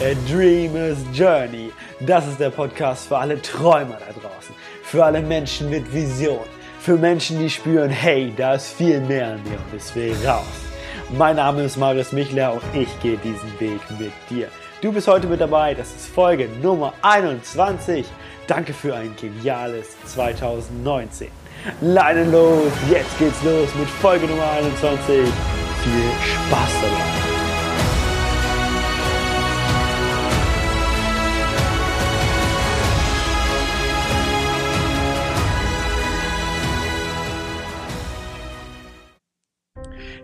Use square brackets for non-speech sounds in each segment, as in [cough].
A Dreamer's Journey. Das ist der Podcast für alle Träumer da draußen, für alle Menschen mit Vision, für Menschen, die spüren, hey, da ist viel mehr in mir und es will raus. Mein Name ist Marius Michler und ich gehe diesen Weg mit dir. Du bist heute mit dabei, das ist Folge Nummer 21. Danke für ein geniales 2019. Leine los, jetzt geht's los mit Folge Nummer 21. Viel Spaß dabei.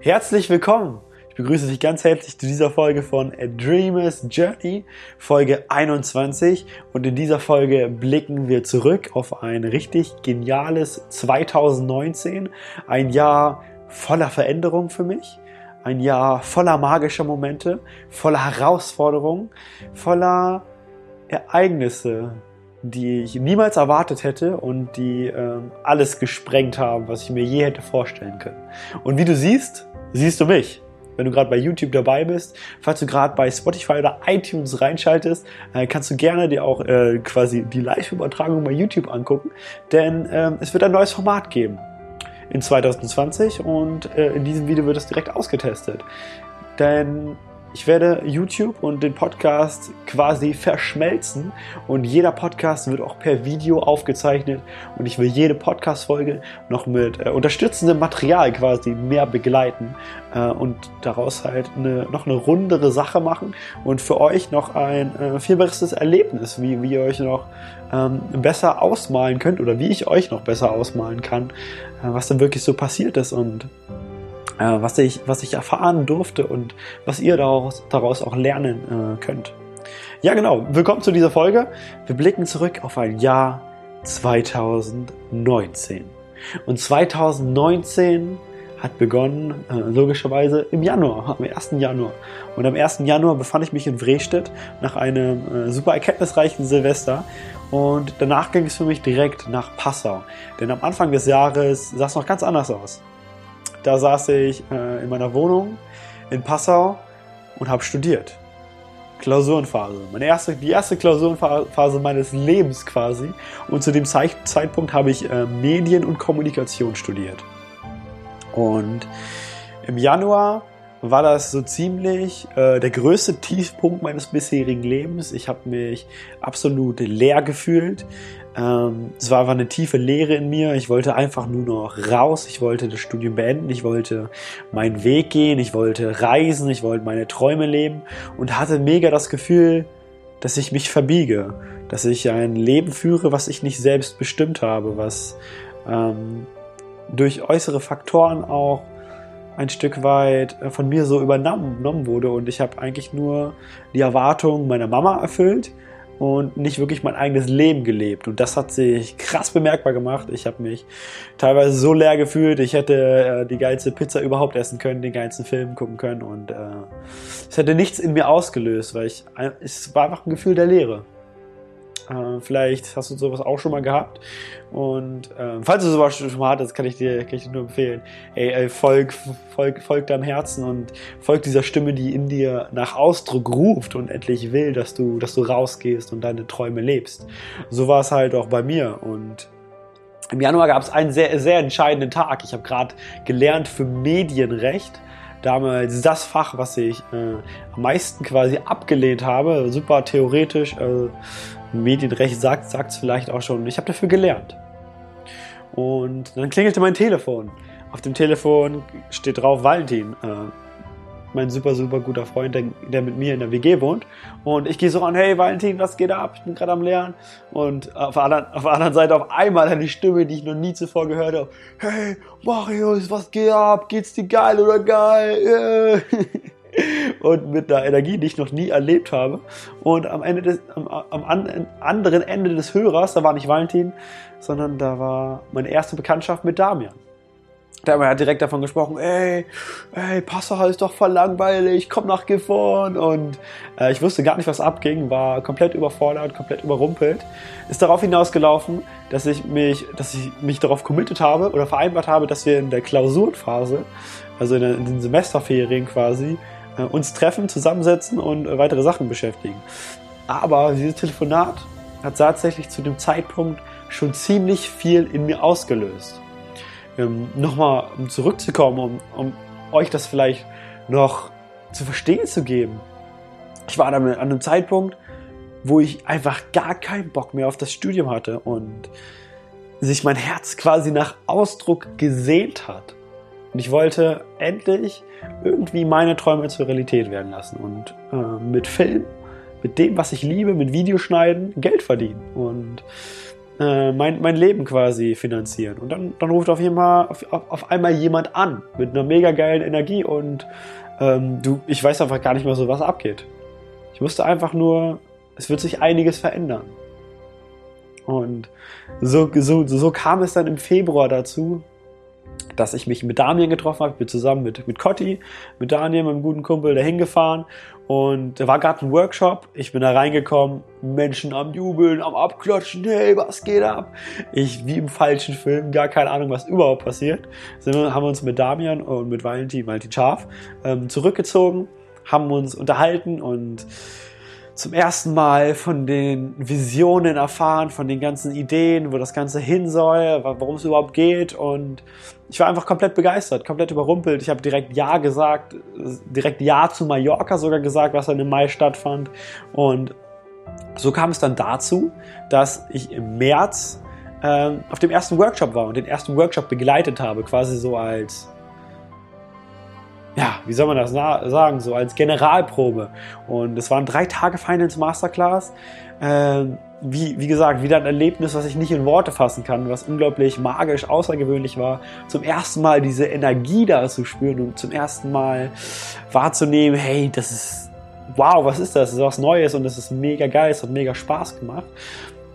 Herzlich willkommen! Ich begrüße dich ganz herzlich zu dieser Folge von A Dreamer's Journey, Folge 21. Und in dieser Folge blicken wir zurück auf ein richtig geniales 2019. Ein Jahr voller Veränderung für mich. Ein Jahr voller magischer Momente, voller Herausforderungen, voller Ereignisse, die ich niemals erwartet hätte und die äh, alles gesprengt haben, was ich mir je hätte vorstellen können. Und wie du siehst, siehst du mich. Wenn du gerade bei YouTube dabei bist, falls du gerade bei Spotify oder iTunes reinschaltest, äh, kannst du gerne dir auch äh, quasi die Live-Übertragung bei YouTube angucken, denn äh, es wird ein neues Format geben in 2020 und äh, in diesem Video wird es direkt ausgetestet. Denn ich werde YouTube und den Podcast quasi verschmelzen und jeder Podcast wird auch per Video aufgezeichnet und ich will jede Podcast-Folge noch mit äh, unterstützendem Material quasi mehr begleiten äh, und daraus halt eine, noch eine rundere Sache machen und für euch noch ein äh, viel besseres Erlebnis, wie, wie ihr euch noch ähm, besser ausmalen könnt oder wie ich euch noch besser ausmalen kann, äh, was dann wirklich so passiert ist und äh, was, ich, was ich erfahren durfte und was ihr daraus, daraus auch lernen äh, könnt. Ja, genau. Willkommen zu dieser Folge. Wir blicken zurück auf ein Jahr 2019. Und 2019 hat begonnen, äh, logischerweise im Januar, am 1. Januar. Und am 1. Januar befand ich mich in Wrestedt nach einem äh, super erkenntnisreichen Silvester. Und danach ging es für mich direkt nach Passau. Denn am Anfang des Jahres sah es noch ganz anders aus. Da saß ich äh, in meiner Wohnung in Passau und habe studiert. Klausurenphase. Meine erste, die erste Klausurenphase meines Lebens quasi. Und zu dem Zeitpunkt habe ich äh, Medien und Kommunikation studiert. Und im Januar war das so ziemlich äh, der größte Tiefpunkt meines bisherigen Lebens. Ich habe mich absolut leer gefühlt. Ähm, es war einfach eine tiefe Leere in mir. Ich wollte einfach nur noch raus. Ich wollte das Studium beenden. Ich wollte meinen Weg gehen. Ich wollte reisen. Ich wollte meine Träume leben und hatte mega das Gefühl, dass ich mich verbiege, dass ich ein Leben führe, was ich nicht selbst bestimmt habe, was ähm, durch äußere Faktoren auch ein Stück weit äh, von mir so übernommen wurde und ich habe eigentlich nur die Erwartungen meiner Mama erfüllt und nicht wirklich mein eigenes Leben gelebt. Und das hat sich krass bemerkbar gemacht. Ich habe mich teilweise so leer gefühlt, ich hätte äh, die geilste Pizza überhaupt essen können, den geilsten Film gucken können und äh, es hätte nichts in mir ausgelöst, weil ich es war einfach ein Gefühl der Leere. Äh, vielleicht hast du sowas auch schon mal gehabt. Und äh, falls du sowas schon mal hattest, kann ich dir, kann ich dir nur empfehlen. Ey, ey, folg, folg, folg deinem Herzen und folg dieser Stimme, die in dir nach Ausdruck ruft und endlich will, dass du, dass du rausgehst und deine Träume lebst. So war es halt auch bei mir. Und im Januar gab es einen sehr, sehr entscheidenden Tag. Ich habe gerade gelernt für Medienrecht damals das Fach, was ich äh, am meisten quasi abgelehnt habe. Super theoretisch, äh, Medienrecht sagt es vielleicht auch schon. Ich habe dafür gelernt. Und dann klingelte mein Telefon. Auf dem Telefon steht drauf Valentin, äh, mein super, super guter Freund, der, der, mit mir in der WG wohnt. Und ich gehe so an, hey Valentin, was geht ab? Ich bin gerade am Lernen. Und auf der, anderen, auf der anderen Seite auf einmal eine Stimme, die ich noch nie zuvor gehört habe. Hey Marius, was geht ab? Geht's dir geil oder geil? [laughs] Und mit einer Energie, die ich noch nie erlebt habe. Und am, Ende des, am, am anderen Ende des Hörers, da war nicht Valentin, sondern da war meine erste Bekanntschaft mit Damian. Damian hat direkt davon gesprochen, ey, ey, Passau ist doch voll langweilig, komm nach Gifhorn. Und äh, ich wusste gar nicht, was abging, war komplett überfordert, komplett überrumpelt. Ist darauf hinausgelaufen, dass ich mich, dass ich mich darauf committed habe oder vereinbart habe, dass wir in der Klausurenphase, also in, den Semesterferien quasi, uns treffen, zusammensetzen und äh, weitere Sachen beschäftigen. Aber dieses Telefonat hat tatsächlich zu dem Zeitpunkt schon ziemlich viel in mir ausgelöst. Ähm, Nochmal, um zurückzukommen, um, um euch das vielleicht noch zu verstehen zu geben. Ich war an einem Zeitpunkt, wo ich einfach gar keinen Bock mehr auf das Studium hatte und sich mein Herz quasi nach Ausdruck gesehnt hat. Und ich wollte endlich irgendwie meine Träume zur Realität werden lassen und äh, mit Film, mit dem, was ich liebe, mit Videoschneiden, Geld verdienen und äh, mein, mein Leben quasi finanzieren. Und dann, dann ruft auf, jeden auf, auf einmal jemand an mit einer mega geilen Energie und ähm, du, ich weiß einfach gar nicht mehr so, was abgeht. Ich wusste einfach nur, es wird sich einiges verändern. Und so, so, so kam es dann im Februar dazu, dass ich mich mit Damien getroffen habe. Ich bin zusammen mit, mit Cotti, mit Daniel, meinem guten Kumpel, dahin gefahren. Und da war gerade ein Workshop. Ich bin da reingekommen, Menschen am Jubeln, am Abklatschen. Hey, was geht ab? Ich, wie im falschen Film, gar keine Ahnung, was überhaupt passiert. Sind, haben wir uns mit Damian und mit Valentin, Valentin Scharf, ähm, zurückgezogen, haben uns unterhalten und zum ersten Mal von den Visionen erfahren, von den ganzen Ideen, wo das Ganze hin soll, worum es überhaupt geht. Und ich war einfach komplett begeistert, komplett überrumpelt. Ich habe direkt Ja gesagt, direkt Ja zu Mallorca sogar gesagt, was dann im Mai stattfand. Und so kam es dann dazu, dass ich im März äh, auf dem ersten Workshop war und den ersten Workshop begleitet habe, quasi so als ja, wie soll man das sagen, so als Generalprobe. Und es waren drei Tage Finals Masterclass. Ähm, wie, wie gesagt, wieder ein Erlebnis, was ich nicht in Worte fassen kann, was unglaublich magisch, außergewöhnlich war. Zum ersten Mal diese Energie da zu spüren und zum ersten Mal wahrzunehmen, hey, das ist, wow, was ist das? Das ist was Neues und das ist mega geil, es hat mega Spaß gemacht.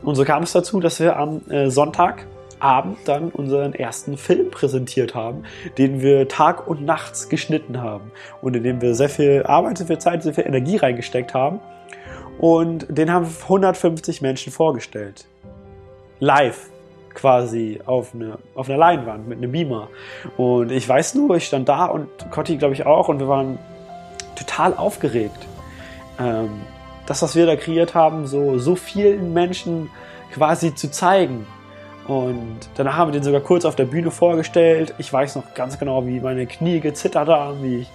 Und so kam es dazu, dass wir am äh, Sonntag Abend dann unseren ersten Film präsentiert haben, den wir Tag und nachts geschnitten haben und in dem wir sehr viel Arbeit, sehr viel Zeit, sehr viel Energie reingesteckt haben. Und den haben 150 Menschen vorgestellt. Live quasi auf, eine, auf einer Leinwand mit einem Beamer. Und ich weiß nur, ich stand da und Cotti glaube ich auch und wir waren total aufgeregt. Ähm, das, was wir da kreiert haben, so, so vielen Menschen quasi zu zeigen und danach haben wir den sogar kurz auf der Bühne vorgestellt. Ich weiß noch ganz genau, wie meine Knie gezittert haben, wie ich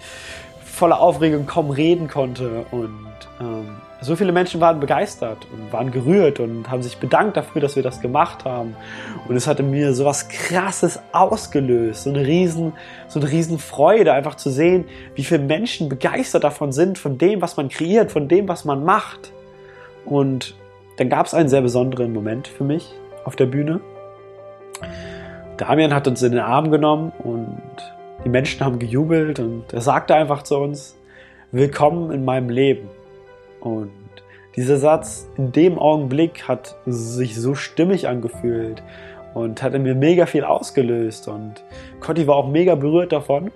voller Aufregung kaum reden konnte. Und ähm, so viele Menschen waren begeistert und waren gerührt und haben sich bedankt dafür, dass wir das gemacht haben. Und es hatte mir so was Krasses ausgelöst, so eine riesen, so eine riesen Freude, einfach zu sehen, wie viele Menschen begeistert davon sind, von dem, was man kreiert, von dem, was man macht. Und dann gab es einen sehr besonderen Moment für mich auf der Bühne. Damian hat uns in den Arm genommen und die Menschen haben gejubelt und er sagte einfach zu uns, willkommen in meinem Leben. Und dieser Satz in dem Augenblick hat sich so stimmig angefühlt und hat in mir mega viel ausgelöst und Cotti war auch mega berührt davon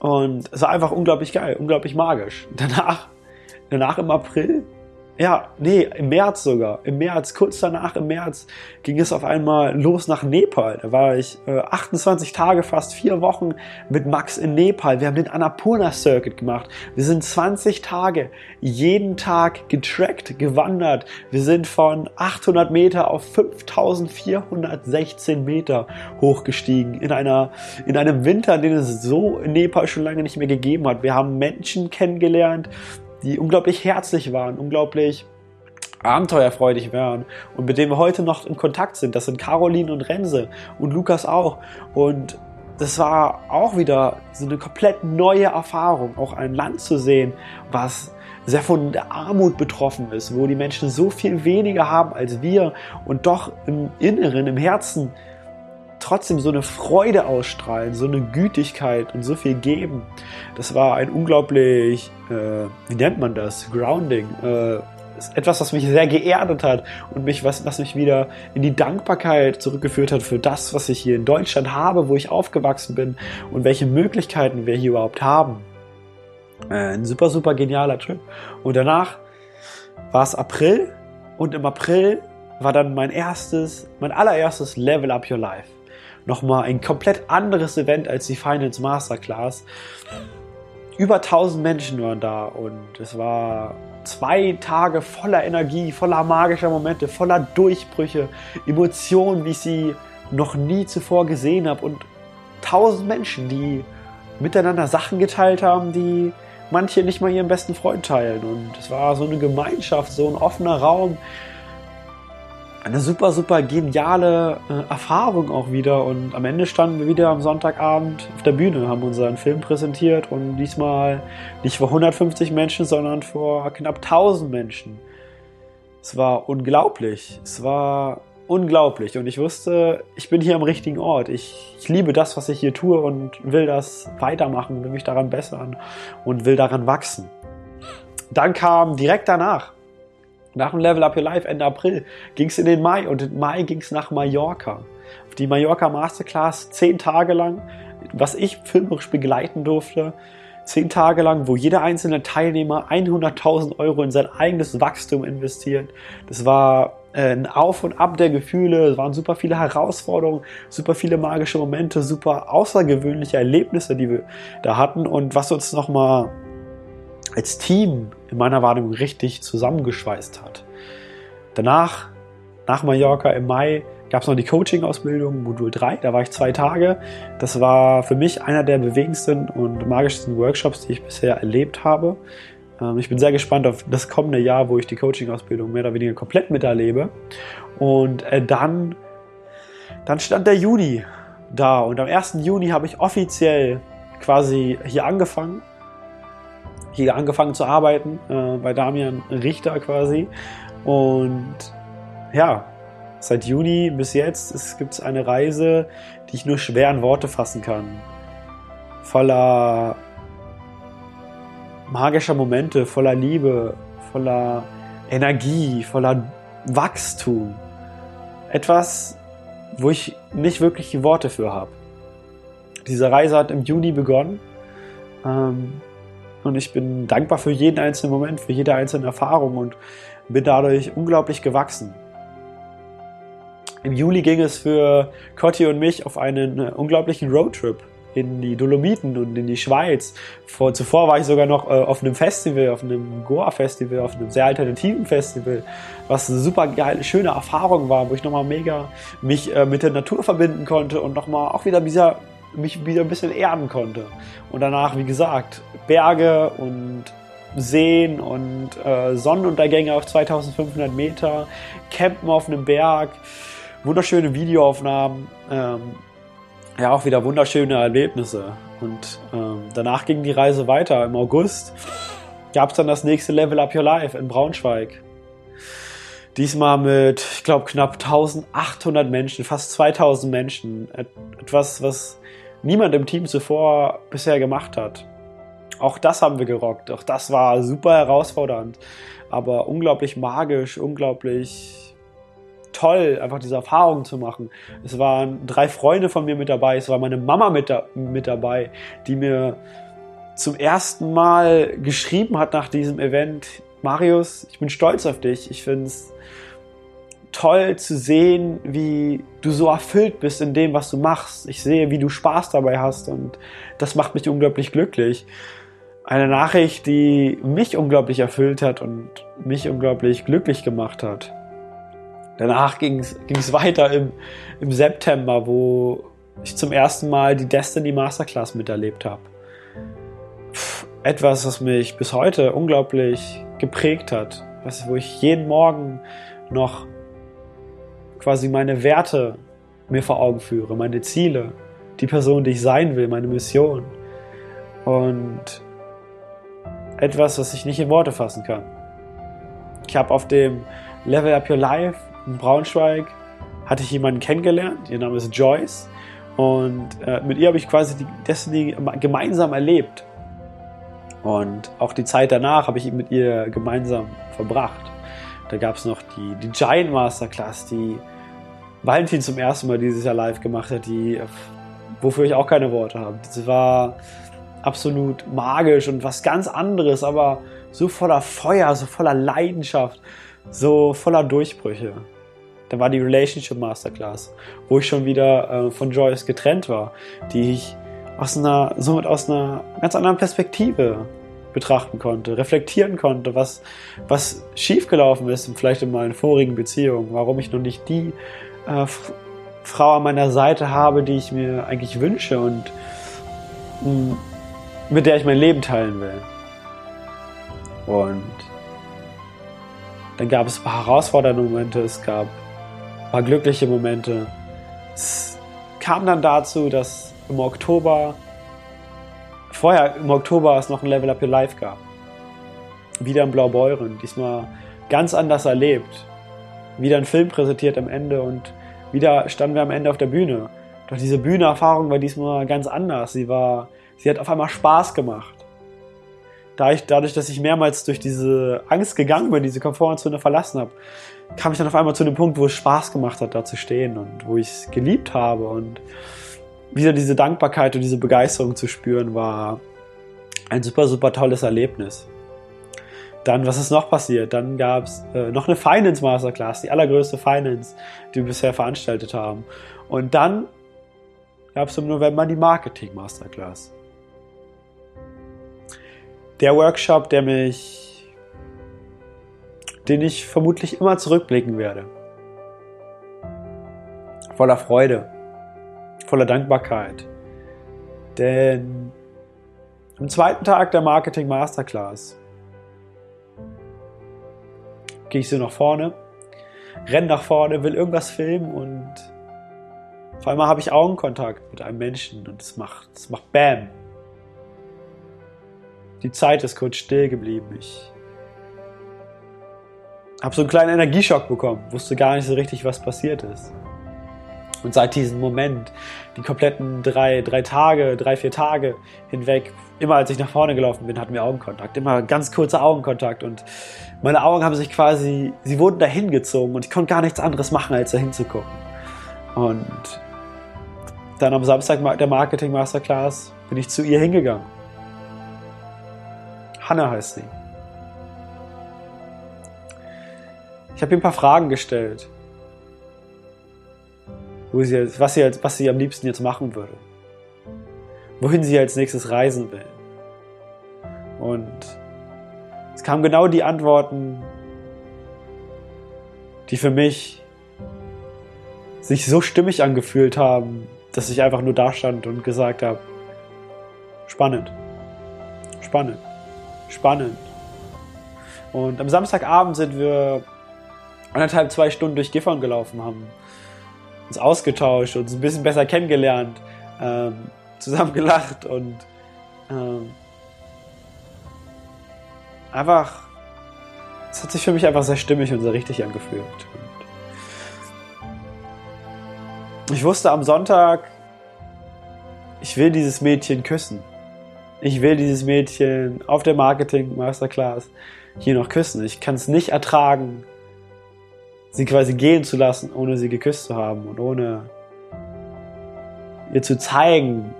und es war einfach unglaublich geil, unglaublich magisch. Danach, danach im April ja, nee, im März sogar. Im März, kurz danach im März, ging es auf einmal los nach Nepal. Da war ich äh, 28 Tage, fast vier Wochen mit Max in Nepal. Wir haben den Annapurna Circuit gemacht. Wir sind 20 Tage jeden Tag getrackt, gewandert. Wir sind von 800 Meter auf 5416 Meter hochgestiegen in einer, in einem Winter, den es so in Nepal schon lange nicht mehr gegeben hat. Wir haben Menschen kennengelernt, die unglaublich herzlich waren, unglaublich abenteuerfreudig waren und mit denen wir heute noch in Kontakt sind. Das sind Caroline und Renze und Lukas auch. Und das war auch wieder so eine komplett neue Erfahrung, auch ein Land zu sehen, was sehr von der Armut betroffen ist, wo die Menschen so viel weniger haben als wir und doch im Inneren, im Herzen trotzdem so eine Freude ausstrahlen, so eine Gütigkeit und so viel geben. Das war ein unglaublich, äh, wie nennt man das? Grounding. Äh, etwas, was mich sehr geerdet hat und mich, was, was mich wieder in die Dankbarkeit zurückgeführt hat für das, was ich hier in Deutschland habe, wo ich aufgewachsen bin und welche Möglichkeiten wir hier überhaupt haben. Äh, ein super, super genialer Trip. Und danach war es April und im April war dann mein erstes, mein allererstes Level Up Your Life nochmal ein komplett anderes Event als die Finance Masterclass. über 1000 Menschen waren da und es war zwei Tage voller Energie, voller magischer Momente, voller Durchbrüche, Emotionen, wie ich sie noch nie zuvor gesehen habe und 1000 Menschen, die miteinander Sachen geteilt haben, die manche nicht mal ihren besten Freund teilen. Und es war so eine Gemeinschaft, so ein offener Raum, eine super, super geniale äh, Erfahrung auch wieder. Und am Ende standen wir wieder am Sonntagabend auf der Bühne, haben unseren Film präsentiert und diesmal nicht vor 150 Menschen, sondern vor knapp 1000 Menschen. Es war unglaublich. Es war unglaublich. Und ich wusste, ich bin hier am richtigen Ort. Ich, ich liebe das, was ich hier tue und will das weitermachen, will mich daran bessern und will daran wachsen. Dann kam direkt danach nach dem Level Up Your Life Ende April ging es in den Mai und im Mai ging es nach Mallorca. Die Mallorca Masterclass zehn Tage lang, was ich filmerisch begleiten durfte. Zehn Tage lang, wo jeder einzelne Teilnehmer 100.000 Euro in sein eigenes Wachstum investiert. Das war äh, ein Auf und Ab der Gefühle, es waren super viele Herausforderungen, super viele magische Momente, super außergewöhnliche Erlebnisse, die wir da hatten und was uns nochmal als Team in meiner Wahrnehmung richtig zusammengeschweißt hat. Danach, nach Mallorca im Mai, gab es noch die Coaching-Ausbildung, Modul 3, da war ich zwei Tage. Das war für mich einer der bewegendsten und magischsten Workshops, die ich bisher erlebt habe. Ähm, ich bin sehr gespannt auf das kommende Jahr, wo ich die Coaching-Ausbildung mehr oder weniger komplett miterlebe. Und äh, dann, dann stand der Juni da und am 1. Juni habe ich offiziell quasi hier angefangen hier angefangen zu arbeiten, äh, bei Damian Richter quasi. Und ja, seit Juni bis jetzt gibt es eine Reise, die ich nur schwer in Worte fassen kann. Voller magischer Momente, voller Liebe, voller Energie, voller Wachstum. Etwas, wo ich nicht wirklich die Worte für habe. Diese Reise hat im Juni begonnen. Ähm, und ich bin dankbar für jeden einzelnen Moment, für jede einzelne Erfahrung und bin dadurch unglaublich gewachsen. Im Juli ging es für Cotti und mich auf einen äh, unglaublichen Roadtrip in die Dolomiten und in die Schweiz. Vor, zuvor war ich sogar noch äh, auf einem Festival, auf einem Goa-Festival, auf einem sehr alternativen Festival, was eine super geile, schöne Erfahrung war, wo ich nochmal mega mich äh, mit der Natur verbinden konnte und nochmal auch wieder dieser mich wieder ein bisschen erden konnte. Und danach, wie gesagt, Berge und Seen und äh, Sonnenuntergänge auf 2500 Meter, Campen auf einem Berg, wunderschöne Videoaufnahmen, ähm, ja auch wieder wunderschöne Erlebnisse. Und ähm, danach ging die Reise weiter. Im August gab es dann das nächste Level Up Your Life in Braunschweig. Diesmal mit, ich glaube, knapp 1800 Menschen, fast 2000 Menschen. Etwas, was niemand im Team zuvor bisher gemacht hat. Auch das haben wir gerockt. Auch das war super herausfordernd, aber unglaublich magisch, unglaublich toll, einfach diese Erfahrung zu machen. Es waren drei Freunde von mir mit dabei, es war meine Mama mit, da, mit dabei, die mir zum ersten Mal geschrieben hat nach diesem Event, Marius, ich bin stolz auf dich. Ich finde es toll zu sehen, wie du so erfüllt bist in dem, was du machst. Ich sehe, wie du Spaß dabei hast und das macht mich unglaublich glücklich. Eine Nachricht, die mich unglaublich erfüllt hat und mich unglaublich glücklich gemacht hat. Danach ging es weiter im, im September, wo ich zum ersten Mal die Destiny Masterclass miterlebt habe. Etwas, was mich bis heute unglaublich geprägt hat, was, wo ich jeden Morgen noch quasi meine Werte mir vor Augen führe, meine Ziele, die Person, die ich sein will, meine Mission. Und etwas, was ich nicht in Worte fassen kann. Ich habe auf dem Level Up Your Life in Braunschweig hatte ich jemanden kennengelernt, ihr Name ist Joyce und äh, mit ihr habe ich quasi die Destiny gemeinsam erlebt. Und auch die Zeit danach habe ich mit ihr gemeinsam verbracht. Da gab es noch die, die Giant Masterclass, die Valentin zum ersten Mal dieses Jahr live gemacht hat, die, wofür ich auch keine Worte habe. Das war absolut magisch und was ganz anderes, aber so voller Feuer, so voller Leidenschaft, so voller Durchbrüche. Da war die Relationship Masterclass, wo ich schon wieder äh, von Joyce getrennt war, die ich aus einer, somit aus einer ganz anderen Perspektive betrachten konnte, reflektieren konnte, was, was schiefgelaufen ist, vielleicht in meinen vorigen Beziehungen, warum ich noch nicht die äh, Frau an meiner Seite habe, die ich mir eigentlich wünsche und mh, mm, mit der ich mein Leben teilen will. Und dann gab es ein paar herausfordernde Momente, es gab ein paar glückliche Momente. Es kam dann dazu, dass im Oktober, vorher im Oktober es noch ein Level Up Your Life gab. Wieder in Blaubeuren, diesmal ganz anders erlebt. Wieder ein Film präsentiert am Ende und wieder standen wir am Ende auf der Bühne. Doch diese Bühnenerfahrung war diesmal ganz anders. Sie war, sie hat auf einmal Spaß gemacht. Dadurch, dass ich mehrmals durch diese Angst gegangen bin, diese Komfortzone verlassen habe, kam ich dann auf einmal zu dem Punkt, wo es Spaß gemacht hat, da zu stehen und wo ich es geliebt habe und wieder diese Dankbarkeit und diese Begeisterung zu spüren, war ein super, super tolles Erlebnis. Dann, was ist noch passiert? Dann gab es äh, noch eine Finance Masterclass, die allergrößte Finance, die wir bisher veranstaltet haben. Und dann gab es im November die Marketing Masterclass. Der Workshop, der mich, den ich vermutlich immer zurückblicken werde. Voller Freude, voller Dankbarkeit. Denn am zweiten Tag der Marketing Masterclass gehe ich so nach vorne, renne nach vorne, will irgendwas filmen und auf einmal habe ich Augenkontakt mit einem Menschen und es macht, es macht Bam. Die Zeit ist kurz still geblieben. Ich habe so einen kleinen Energieschock bekommen, wusste gar nicht so richtig, was passiert ist. Und seit diesem Moment, die kompletten drei, drei Tage, drei, vier Tage hinweg, immer als ich nach vorne gelaufen bin, hatten wir Augenkontakt. Immer ganz kurzer Augenkontakt. Und meine Augen haben sich quasi, sie wurden dahin gezogen und ich konnte gar nichts anderes machen, als dahin zu gucken. Und dann am Samstag der Marketing Masterclass bin ich zu ihr hingegangen. Hanna heißt sie. Ich habe ihr ein paar Fragen gestellt wo sie, was, sie, was sie am liebsten jetzt machen würde. Wohin sie als nächstes reisen will. Und es kamen genau die Antworten, die für mich sich so stimmig angefühlt haben, dass ich einfach nur da stand und gesagt habe, spannend, spannend, spannend. Und am Samstagabend sind wir anderthalb, zwei Stunden durch Gifhorn gelaufen, haben uns ausgetauscht, uns ein bisschen besser kennengelernt, ähm, zusammen gelacht und ähm, einfach, es hat sich für mich einfach sehr stimmig und sehr richtig angefühlt. Und ich wusste am Sonntag, ich will dieses Mädchen küssen. Ich will dieses Mädchen auf der Marketing Masterclass hier noch küssen. Ich kann es nicht ertragen, sie quasi gehen zu lassen, ohne sie geküsst zu haben und ohne ihr zu zeigen,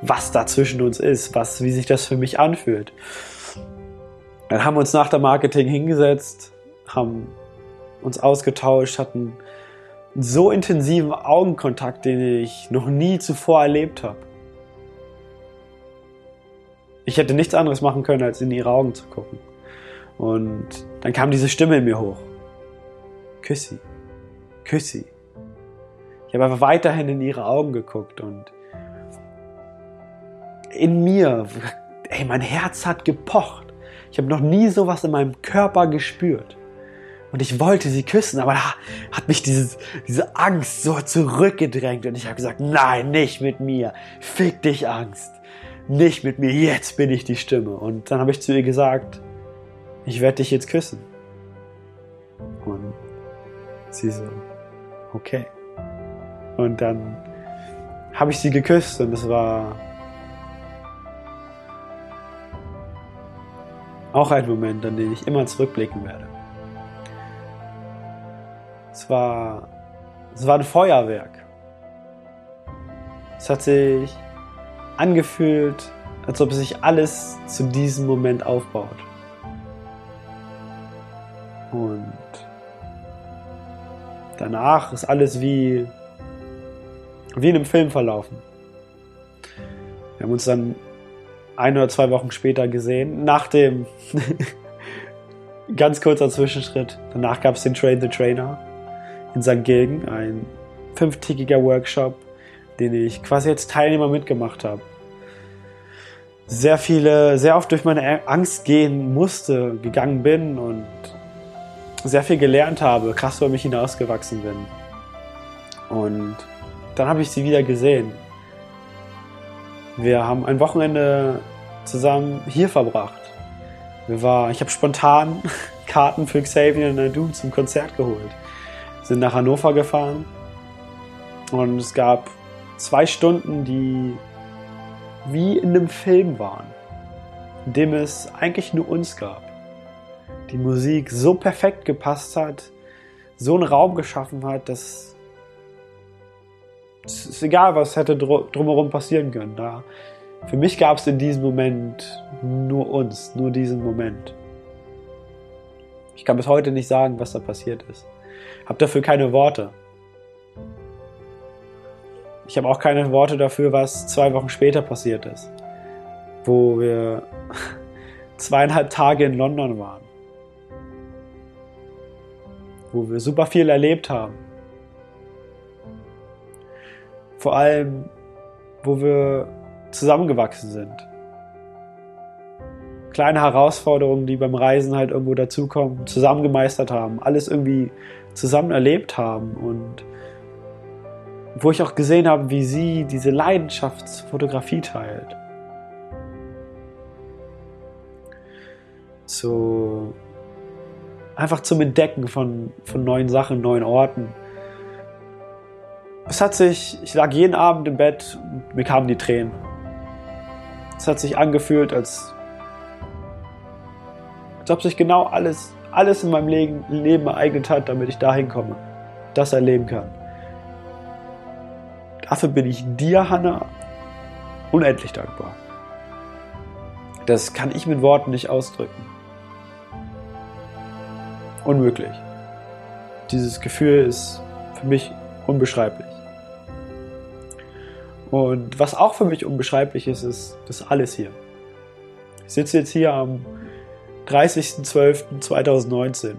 was da zwischen uns ist, was, wie sich das für mich anfühlt. Dann haben wir uns nach der Marketing hingesetzt, haben uns ausgetauscht, hatten einen so intensiven Augenkontakt, den ich noch nie zuvor erlebt habe. Ich hätte nichts anderes machen können, als in ihre Augen zu gucken. Und dann kam diese Stimme in mir hoch. Küss sie. Küss sie. Ich habe einfach weiterhin in ihre Augen geguckt und in mir, ey, mein Herz hat gepocht. Ich habe noch nie sowas in meinem Körper gespürt. Und ich wollte sie küssen, aber da hat mich dieses, diese Angst so zurückgedrängt. Und ich habe gesagt, nein, nicht mit mir. Fick dich, Angst. Nicht mit mir. Jetzt bin ich die Stimme. Und dann habe ich zu ihr gesagt, ich werde dich jetzt küssen. Sie so, okay. Und dann habe ich sie geküsst und es war auch ein Moment, an den ich immer zurückblicken werde. Es war, es war ein Feuerwerk. Es hat sich angefühlt, als ob sich alles zu diesem Moment aufbaut. Und Danach ist alles wie, wie in einem Film verlaufen. Wir haben uns dann ein oder zwei Wochen später gesehen, nach dem [laughs] ganz kurzer Zwischenschritt. Danach gab es den Train the Trainer in St. Gilgen, ein fünftägiger Workshop, den ich quasi als Teilnehmer mitgemacht habe. Sehr viele, sehr oft durch meine Angst gehen musste, gegangen bin und sehr viel gelernt habe, krass über mich hinausgewachsen bin. Und dann habe ich sie wieder gesehen. Wir haben ein Wochenende zusammen hier verbracht. Wir war, ich habe spontan [laughs] Karten für Xavier Nadu zum Konzert geholt. Sind nach Hannover gefahren und es gab zwei Stunden, die wie in einem Film waren, in dem es eigentlich nur uns gab. Die Musik so perfekt gepasst hat, so einen Raum geschaffen hat, dass es ist egal, was hätte drumherum passieren können. Da für mich gab es in diesem Moment nur uns, nur diesen Moment. Ich kann bis heute nicht sagen, was da passiert ist. Hab dafür keine Worte. Ich habe auch keine Worte dafür, was zwei Wochen später passiert ist, wo wir [laughs] zweieinhalb Tage in London waren, wo wir super viel erlebt haben. Vor allem, wo wir zusammengewachsen sind. Kleine Herausforderungen, die beim Reisen halt irgendwo dazukommen, zusammen gemeistert haben, alles irgendwie zusammen erlebt haben und wo ich auch gesehen habe, wie sie diese Leidenschaftsfotografie teilt. So einfach zum Entdecken von, von neuen Sachen, neuen Orten. Es hat sich, ich lag jeden Abend im Bett und mir kamen die Tränen. Es hat sich angefühlt, als, als ob sich genau alles, alles in meinem Leben, Leben ereignet hat, damit ich dahin komme, das erleben kann. Dafür bin ich dir, Hannah, unendlich dankbar. Das kann ich mit Worten nicht ausdrücken. Unmöglich. Dieses Gefühl ist für mich unbeschreiblich. Und was auch für mich unbeschreiblich ist, ist das alles hier. Ich sitze jetzt hier am 30.12.2019.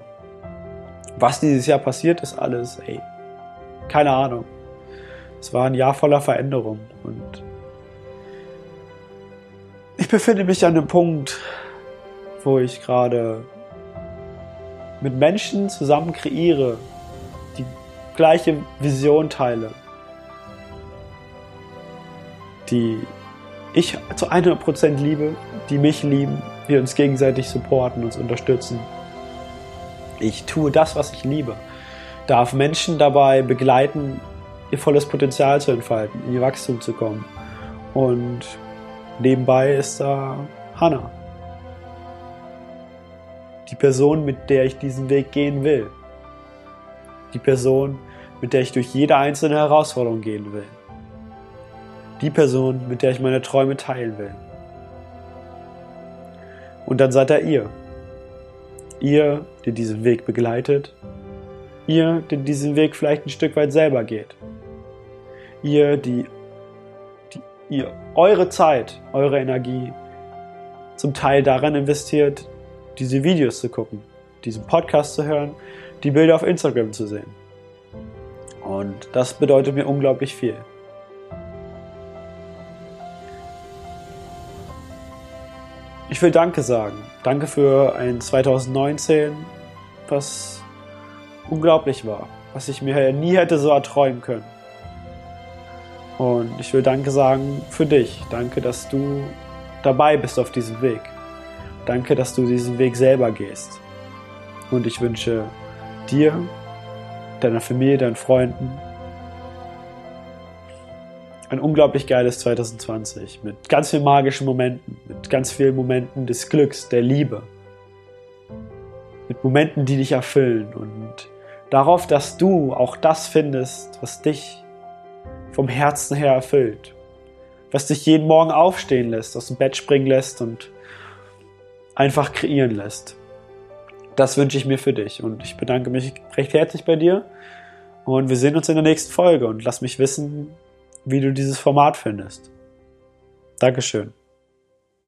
Was dieses Jahr passiert ist, alles, ey, keine Ahnung. Es war ein Jahr voller Veränderung und ich befinde mich an einem Punkt, wo ich gerade mit Menschen zusammen kreiere, die gleiche Vision teile, die ich zu 100% liebe, die mich lieben, wir uns gegenseitig supporten, uns unterstützen. Ich tue das, was ich liebe, darf Menschen dabei begleiten, ihr volles Potenzial zu entfalten, in ihr Wachstum zu kommen. Und nebenbei ist da Hannah. Die Person, mit der ich diesen Weg gehen will. Die Person, mit der ich durch jede einzelne Herausforderung gehen will die Person, mit der ich meine Träume teilen will. Und dann seid ihr ihr. Ihr, die diesen Weg begleitet. Ihr, die diesen Weg vielleicht ein Stück weit selber geht. Ihr, die, die ihr eure Zeit, eure Energie zum Teil daran investiert, diese Videos zu gucken, diesen Podcast zu hören, die Bilder auf Instagram zu sehen. Und das bedeutet mir unglaublich viel. Ich will Danke sagen. Danke für ein 2019, was unglaublich war, was ich mir nie hätte so erträumen können. Und ich will Danke sagen für dich. Danke, dass du dabei bist auf diesem Weg. Danke, dass du diesen Weg selber gehst. Und ich wünsche dir, deiner Familie, deinen Freunden ein unglaublich geiles 2020 mit ganz vielen magischen Momenten, mit ganz vielen Momenten des Glücks, der Liebe, mit Momenten, die dich erfüllen und darauf, dass du auch das findest, was dich vom Herzen her erfüllt, was dich jeden Morgen aufstehen lässt, aus dem Bett springen lässt und einfach kreieren lässt. Das wünsche ich mir für dich und ich bedanke mich recht herzlich bei dir und wir sehen uns in der nächsten Folge und lass mich wissen, wie du dieses Format findest. Dankeschön.